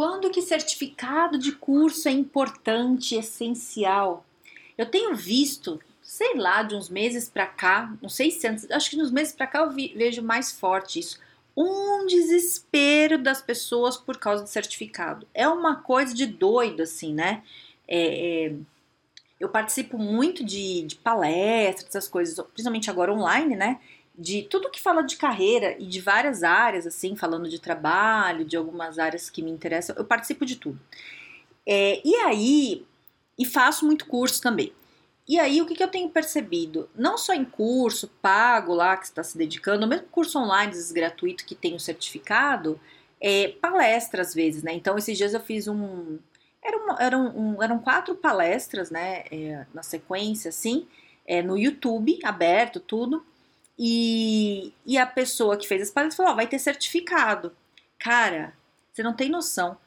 Quando que certificado de curso é importante, essencial? Eu tenho visto, sei lá, de uns meses para cá, não sei se antes, acho que nos meses para cá eu vi, vejo mais forte isso. Um desespero das pessoas por causa do certificado. É uma coisa de doido, assim, né? É, é, eu participo muito de, de palestras, essas coisas, principalmente agora online, né? De tudo que fala de carreira e de várias áreas, assim, falando de trabalho, de algumas áreas que me interessam, eu participo de tudo. É, e aí, e faço muito curso também. E aí, o que, que eu tenho percebido? Não só em curso pago lá que está se dedicando, mesmo curso online, gratuito que tem o certificado, é, palestra às vezes, né? Então, esses dias eu fiz um. Eram, eram, um, eram quatro palestras, né? É, na sequência, assim, é, no YouTube, aberto, tudo. E, e a pessoa que fez as palestras falou: vai ter certificado. Cara, você não tem noção.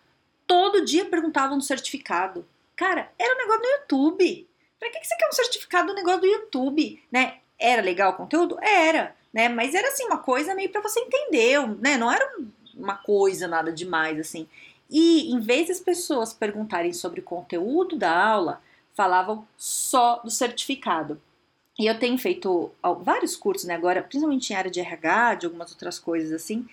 Todo dia perguntavam no certificado. Cara, era um negócio no YouTube. Pra que, que você quer um certificado do negócio do YouTube? Né? Era legal o conteúdo? Era, né? Mas era assim, uma coisa meio para você entender, né? Não era uma coisa nada demais, assim. E em vez das pessoas perguntarem sobre o conteúdo da aula, falavam só do certificado. E eu tenho feito vários cursos, né, agora, principalmente em área de RH, de algumas outras coisas assim.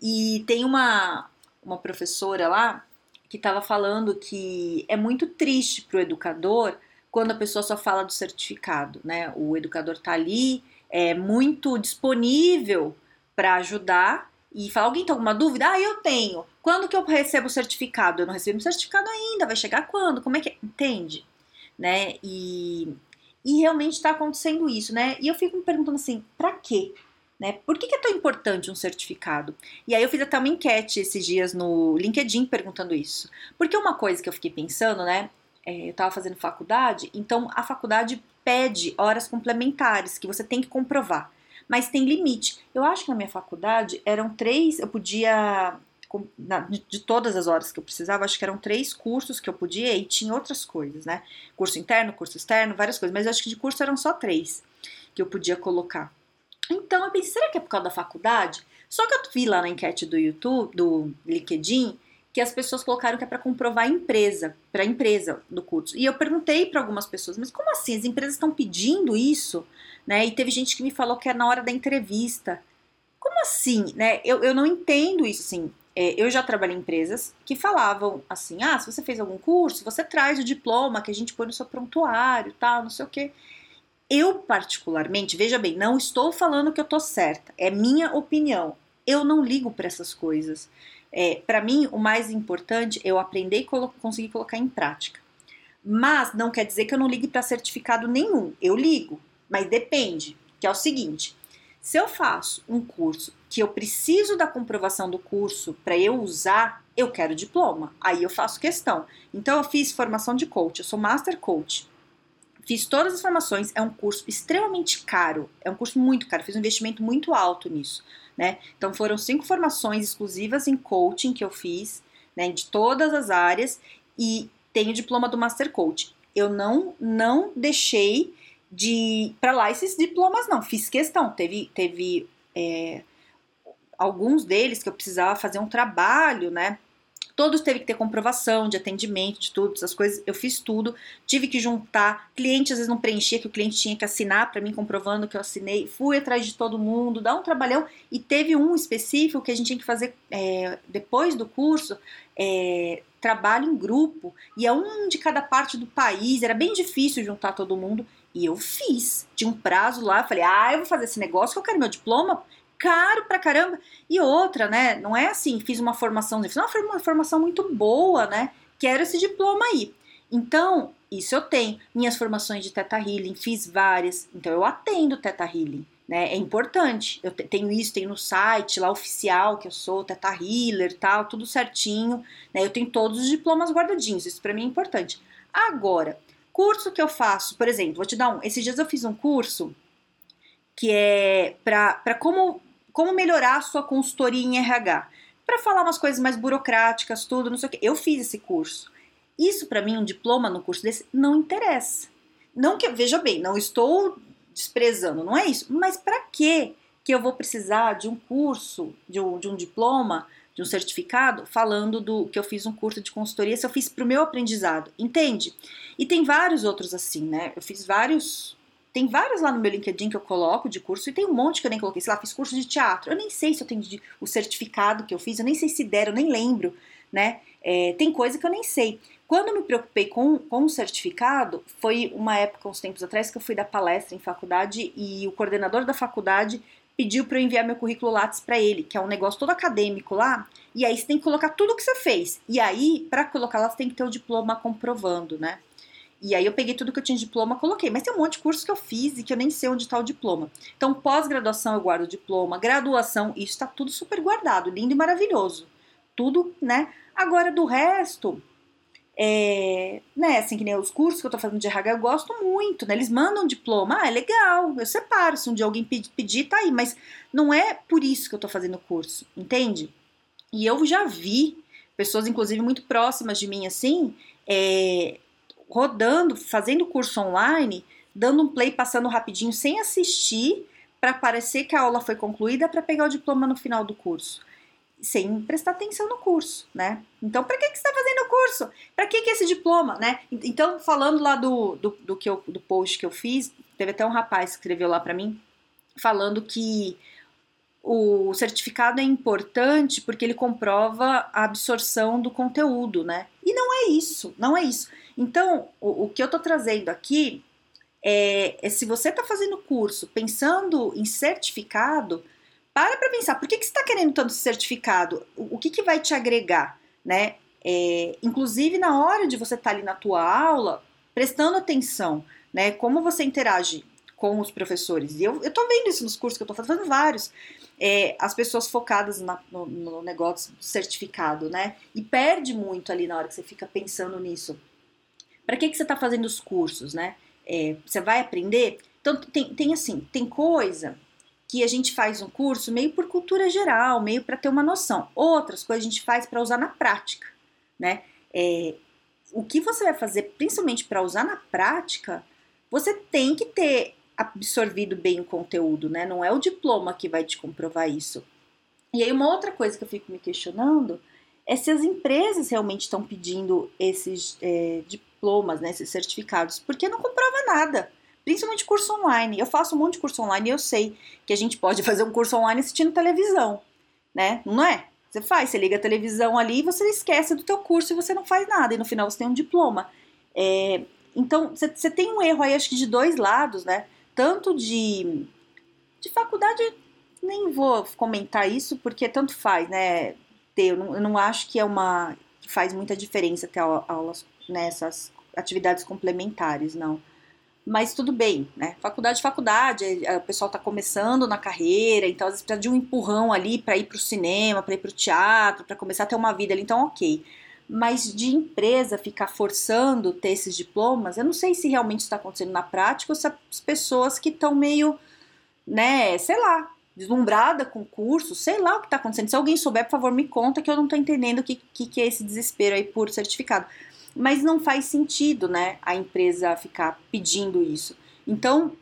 E tem uma, uma professora lá que estava falando que é muito triste para o educador quando a pessoa só fala do certificado, né? O educador está ali, é muito disponível para ajudar e fala: alguém tem alguma dúvida? Ah, eu tenho. Quando que eu recebo o certificado? Eu não recebi o certificado ainda, vai chegar quando? Como é que. É? Entende? Né? E e realmente está acontecendo isso, né? E eu fico me perguntando assim, para quê? Né? Por que, que, é tão importante um certificado? E aí eu fiz até uma enquete esses dias no LinkedIn perguntando isso. Porque uma coisa que eu fiquei pensando, né? É, eu estava fazendo faculdade, então a faculdade pede horas complementares que você tem que comprovar. Mas tem limite. Eu acho que na minha faculdade eram três, eu podia de todas as horas que eu precisava, acho que eram três cursos que eu podia e tinha outras coisas, né? Curso interno, curso externo, várias coisas, mas acho que de curso eram só três que eu podia colocar. Então eu pensei, será que é por causa da faculdade? Só que eu vi lá na enquete do YouTube, do LinkedIn, que as pessoas colocaram que é para comprovar a empresa, para a empresa do curso. E eu perguntei para algumas pessoas, mas como assim? As empresas estão pedindo isso? Né? E teve gente que me falou que é na hora da entrevista. Como assim? Né? Eu, eu não entendo isso, assim. É, eu já trabalhei em empresas que falavam assim: ah, se você fez algum curso, você traz o diploma que a gente põe no seu prontuário, tal, não sei o quê. Eu, particularmente, veja bem, não estou falando que eu tô certa, é minha opinião. Eu não ligo para essas coisas. É, para mim, o mais importante é eu aprender e colo conseguir colocar em prática. Mas não quer dizer que eu não ligue para certificado nenhum. Eu ligo, mas depende. Que é o seguinte: se eu faço um curso que eu preciso da comprovação do curso para eu usar, eu quero diploma. Aí eu faço questão. Então eu fiz formação de coach, eu sou master coach. Fiz todas as formações, é um curso extremamente caro, é um curso muito caro, fiz um investimento muito alto nisso, né? Então foram cinco formações exclusivas em coaching que eu fiz, né, de todas as áreas e tenho diploma do master coach. Eu não não deixei de para lá esses diplomas não, fiz questão, teve teve é, alguns deles que eu precisava fazer um trabalho, né? Todos teve que ter comprovação de atendimento, de tudo, essas coisas. Eu fiz tudo, tive que juntar. Cliente às vezes não preenchia, que o cliente tinha que assinar para mim, comprovando que eu assinei. Fui atrás de todo mundo, dá um trabalhão. E teve um específico que a gente tinha que fazer é, depois do curso, é, trabalho em grupo. E é um de cada parte do país, era bem difícil juntar todo mundo. E eu fiz. Tinha um prazo lá, falei, ah, eu vou fazer esse negócio que eu quero meu diploma. Caro pra caramba. E outra, né? Não é assim, fiz uma formação, fiz uma formação muito boa, né? Quero esse diploma aí. Então, isso eu tenho. Minhas formações de Teta Healing, fiz várias. Então, eu atendo Teta Healing. Né, é importante. Eu tenho isso, tenho no site lá oficial que eu sou Teta Healer, tal, tudo certinho. Né, eu tenho todos os diplomas guardadinhos. Isso para mim é importante. Agora, Curso que eu faço, por exemplo, vou te dar um. Esses dias eu fiz um curso que é para como, como melhorar a sua consultoria em RH. Para falar umas coisas mais burocráticas, tudo, não sei o que. Eu fiz esse curso. Isso para mim, um diploma no curso desse, não interessa. Não que, veja bem, não estou desprezando, não é isso. Mas para que que eu vou precisar de um curso, de um, de um diploma, de um certificado falando do que eu fiz um curso de consultoria, se eu fiz para o meu aprendizado, entende? E tem vários outros assim, né? Eu fiz vários. Tem vários lá no meu LinkedIn que eu coloco de curso e tem um monte que eu nem coloquei. Sei lá, fiz curso de teatro. Eu nem sei se eu tenho de, o certificado que eu fiz, eu nem sei se deram, eu nem lembro, né? É, tem coisa que eu nem sei. Quando eu me preocupei com, com o certificado, foi uma época, uns tempos atrás, que eu fui dar palestra em faculdade e o coordenador da faculdade pediu para eu enviar meu currículo Lattes para ele, que é um negócio todo acadêmico lá, e aí você tem que colocar tudo o que você fez. E aí, para colocar lá, você tem que ter o diploma comprovando, né? E aí eu peguei tudo que eu tinha de diploma, coloquei. Mas tem um monte de curso que eu fiz e que eu nem sei onde está o diploma. Então, pós-graduação eu guardo o diploma, graduação, isso está tudo super guardado, lindo e maravilhoso. Tudo, né? Agora, do resto, é, né, assim, que nem os cursos que eu tô fazendo de RH, eu gosto muito, né? Eles mandam diploma, ah, é legal, eu separo, se um dia alguém pedir, tá aí, mas não é por isso que eu tô fazendo o curso, entende? E eu já vi pessoas, inclusive, muito próximas de mim, assim, é, rodando, fazendo curso online, dando um play, passando rapidinho, sem assistir, para parecer que a aula foi concluída, para pegar o diploma no final do curso sem prestar atenção no curso, né? Então, para que, que você está fazendo o curso? Para que, que esse diploma, né? Então, falando lá do, do, do, que eu, do post que eu fiz, teve até um rapaz que escreveu lá para mim, falando que o certificado é importante porque ele comprova a absorção do conteúdo, né? E não é isso, não é isso. Então, o, o que eu tô trazendo aqui é, é se você está fazendo curso pensando em certificado, para para pensar, por que, que você está querendo tanto certificado? O, o, que, que vai te agregar, né? É, inclusive na hora de você estar tá ali na tua aula, prestando atenção, né? Como você interage com os professores. E eu, eu tô vendo isso nos cursos que eu tô fazendo, vários. É, as pessoas focadas na, no, no, negócio certificado, né? E perde muito ali na hora que você fica pensando nisso. Para que, que você está fazendo os cursos, né? É, você vai aprender? Então, tem, tem assim, tem coisa que a gente faz um curso meio por cultura geral, meio para ter uma noção. Outras coisas a gente faz para usar na prática, né? É, o que você vai fazer, principalmente para usar na prática, você tem que ter absorvido bem o conteúdo, né? Não é o diploma que vai te comprovar isso. E aí, uma outra coisa que eu fico me questionando é se as empresas realmente estão pedindo esses é, diplomas, né, esses certificados, porque não comprova nada principalmente curso online. Eu faço um monte de curso online e eu sei que a gente pode fazer um curso online assistindo televisão, né? Não é? Você faz, você liga a televisão ali e você esquece do teu curso e você não faz nada, e no final você tem um diploma. É, então, você tem um erro aí, acho que de dois lados, né? Tanto de, de faculdade, nem vou comentar isso, porque tanto faz, né? Eu, não, eu não acho que é uma. que faz muita diferença ter aulas nessas atividades complementares, não. Mas tudo bem, né? Faculdade, faculdade, o pessoal está começando na carreira, então às vezes precisa de um empurrão ali para ir para o cinema, para ir para o teatro, para começar a ter uma vida ali, então ok. Mas de empresa ficar forçando ter esses diplomas, eu não sei se realmente está acontecendo na prática ou se as pessoas que estão meio, né, sei lá, deslumbrada com o curso, sei lá o que está acontecendo. Se alguém souber, por favor, me conta que eu não estou entendendo o que, que, que é esse desespero aí por certificado mas não faz sentido, né, a empresa ficar pedindo isso. Então,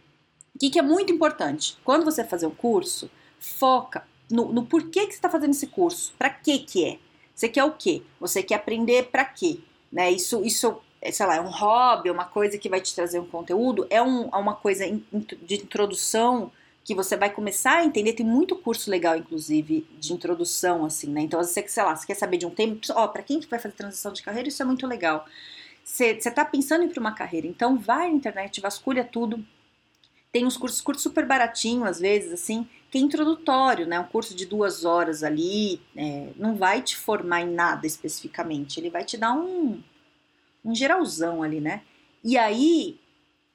o que, que é muito importante? Quando você fazer um curso, foca no, no porquê que você está fazendo esse curso, para que que é? Você quer o quê? Você quer aprender para quê? Né? Isso, isso, sei lá, é um hobby, é uma coisa que vai te trazer um conteúdo, é, um, é uma coisa de introdução que você vai começar a entender. Tem muito curso legal, inclusive, de introdução, assim, né? Então, você, sei lá, você quer saber de um tema, ó, para quem vai fazer transição de carreira, isso é muito legal. Você está pensando em ir para uma carreira, então vai na internet, vasculha tudo. Tem uns cursos curtos super baratinho, às vezes, assim, que é introdutório, né? Um curso de duas horas ali, é, não vai te formar em nada especificamente, ele vai te dar um, um geralzão ali, né? E aí,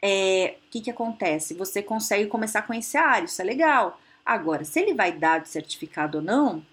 é, o que, que acontece? Você consegue começar a conhecer a área, isso é legal. Agora, se ele vai dar de certificado ou não,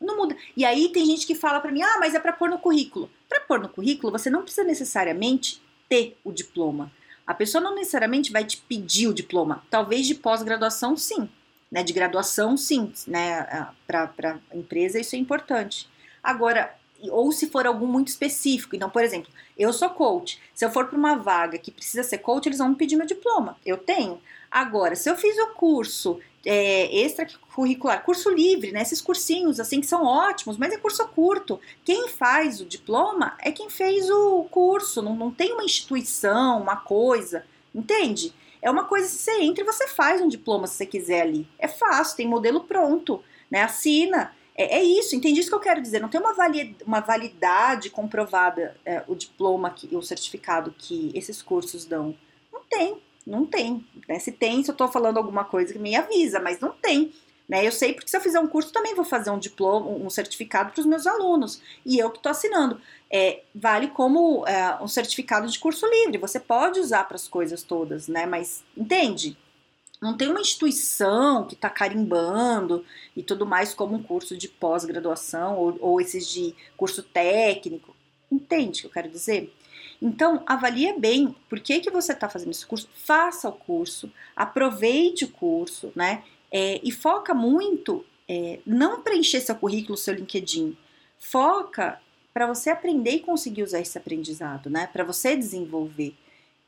não muda. E aí tem gente que fala para mim, ah, mas é para pôr no currículo. Para pôr no currículo, você não precisa necessariamente ter o diploma. A pessoa não necessariamente vai te pedir o diploma. Talvez de pós-graduação, sim. Né? De graduação, sim. Né? Para a empresa, isso é importante. Agora, ou se for algum muito específico. Então, por exemplo, eu sou coach. Se eu for para uma vaga que precisa ser coach, eles vão me pedir meu diploma. Eu tenho. Agora, se eu fiz o curso é, extracurricular, curso livre, né? Esses cursinhos assim que são ótimos, mas é curso curto. Quem faz o diploma é quem fez o curso, não, não tem uma instituição, uma coisa, entende? É uma coisa que você entra e você faz um diploma se você quiser ali. É fácil, tem modelo pronto, né? Assina. É, é isso, entende isso que eu quero dizer. Não tem uma, uma validade comprovada, é, o diploma, que, o certificado que esses cursos dão. Não tem. Não tem. Né? Se tem, se eu estou falando alguma coisa que me avisa, mas não tem. Né? Eu sei porque se eu fizer um curso também vou fazer um diploma, um certificado para os meus alunos. E eu que estou assinando. É, vale como é, um certificado de curso livre. Você pode usar para as coisas todas, né? Mas entende? Não tem uma instituição que está carimbando e tudo mais como um curso de pós-graduação ou, ou esses de curso técnico. Entende o que eu quero dizer? Então, avalie bem por que, que você está fazendo esse curso, faça o curso, aproveite o curso, né? É, e foca muito, é, não preencher seu currículo, seu LinkedIn, foca para você aprender e conseguir usar esse aprendizado, né? Para você desenvolver.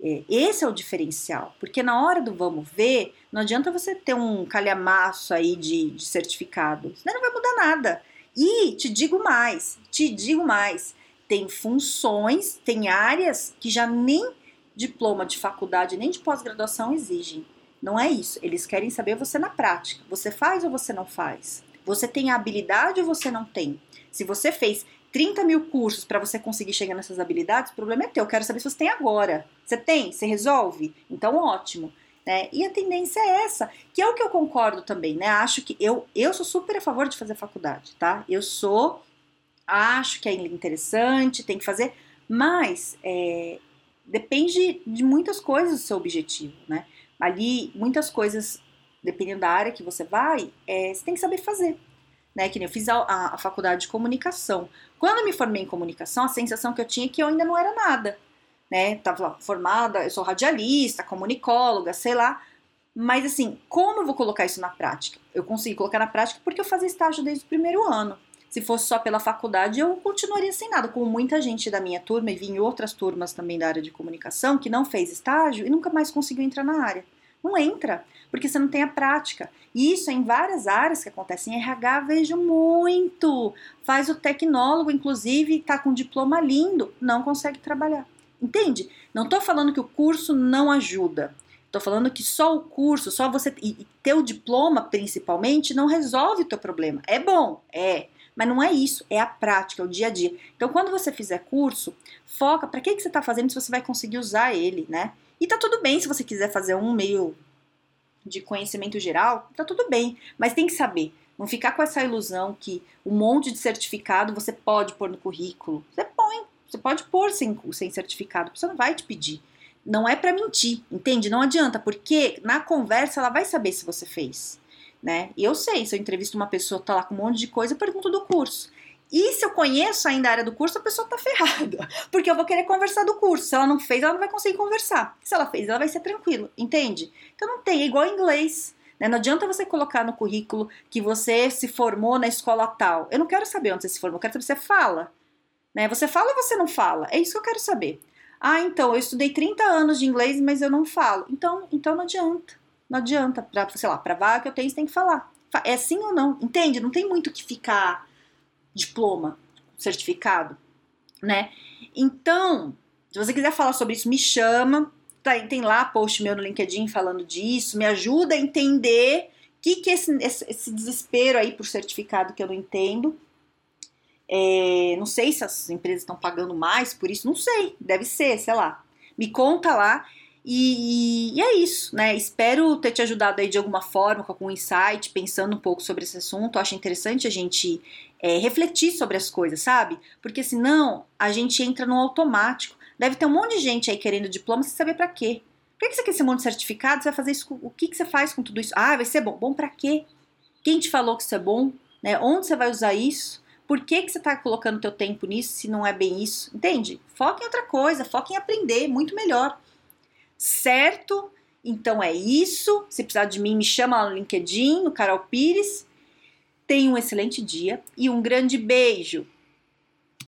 É, esse é o diferencial, porque na hora do vamos ver, não adianta você ter um calhamaço aí de, de certificado, senão não vai mudar nada. E te digo mais, te digo mais, tem funções, tem áreas que já nem diploma de faculdade nem de pós-graduação exigem. Não é isso. Eles querem saber você na prática. Você faz ou você não faz? Você tem a habilidade ou você não tem? Se você fez 30 mil cursos para você conseguir chegar nessas habilidades, o problema é teu. Eu quero saber se você tem agora. Você tem? Você resolve? Então, ótimo. Né? E a tendência é essa, que é o que eu concordo também, né? Acho que eu, eu sou super a favor de fazer faculdade, tá? Eu sou acho que é interessante, tem que fazer, mas é, depende de muitas coisas do seu objetivo, né? Ali, muitas coisas, dependendo da área que você vai, é, você tem que saber fazer. Né, que eu fiz a, a, a, faculdade de comunicação. Quando eu me formei em comunicação, a sensação que eu tinha é que eu ainda não era nada. Né? Tava formada, eu sou radialista, comunicóloga, sei lá. Mas assim, como eu vou colocar isso na prática? Eu consegui colocar na prática porque eu fazia estágio desde o primeiro ano. Se fosse só pela faculdade, eu continuaria sem nada, como muita gente da minha turma e vi em outras turmas também da área de comunicação que não fez estágio e nunca mais conseguiu entrar na área. Não entra, porque você não tem a prática. E isso é em várias áreas que acontece. Em RH vejo muito. Faz o tecnólogo, inclusive, está com um diploma lindo, não consegue trabalhar. Entende? Não estou falando que o curso não ajuda. Estou falando que só o curso, só você e ter o diploma principalmente, não resolve o teu problema. É bom, é. Mas não é isso, é a prática, é o dia a dia. Então, quando você fizer curso, foca para que, que você está fazendo se você vai conseguir usar ele, né? E tá tudo bem se você quiser fazer um meio de conhecimento geral, tá tudo bem, mas tem que saber. Não ficar com essa ilusão que um monte de certificado você pode pôr no currículo. Você põe, você pode pôr sem, sem certificado, você não vai te pedir. Não é para mentir, entende? Não adianta, porque na conversa ela vai saber se você fez né? E eu sei, se eu entrevisto uma pessoa que tá lá com um monte de coisa, eu pergunto do curso. E se eu conheço ainda a área do curso, a pessoa tá ferrada. Porque eu vou querer conversar do curso. Se ela não fez, ela não vai conseguir conversar. Se ela fez, ela vai ser tranquilo, entende? Então não tem, é igual inglês. Né? Não adianta você colocar no currículo que você se formou na escola tal. Eu não quero saber onde você se formou, eu quero saber se você fala. Né? Você fala ou você não fala? É isso que eu quero saber. Ah, então, eu estudei 30 anos de inglês, mas eu não falo. Então, então não adianta. Não adianta, pra, sei lá, pra vaga que eu tenho, você tem que falar. É sim ou não, entende? Não tem muito que ficar diploma, certificado, né? Então, se você quiser falar sobre isso, me chama. Tá, tem lá post meu no LinkedIn falando disso, me ajuda a entender o que, que é esse, esse, desespero aí por certificado que eu não entendo. É, não sei se as empresas estão pagando mais por isso, não sei, deve ser, sei lá. Me conta lá e, e, é isso, né? Espero ter te ajudado aí de alguma forma, com algum insight, pensando um pouco sobre esse assunto. acho interessante a gente é, refletir sobre as coisas, sabe? Porque senão a gente entra no automático. Deve ter um monte de gente aí querendo diploma sem saber para quê. Por que você quer esse monte de certificado? Você vai fazer isso? O que, você faz com tudo isso? Ah, vai ser bom. Bom para quê? Quem te falou que isso é bom? Né? Onde você vai usar isso? Por que, que você está colocando teu tempo nisso se não é bem isso? Entende? Foca em outra coisa, foca em aprender, muito melhor certo? Então é isso. Se precisar de mim, me chama lá no LinkedIn, no Carol Pires. Tenha um excelente dia e um grande beijo.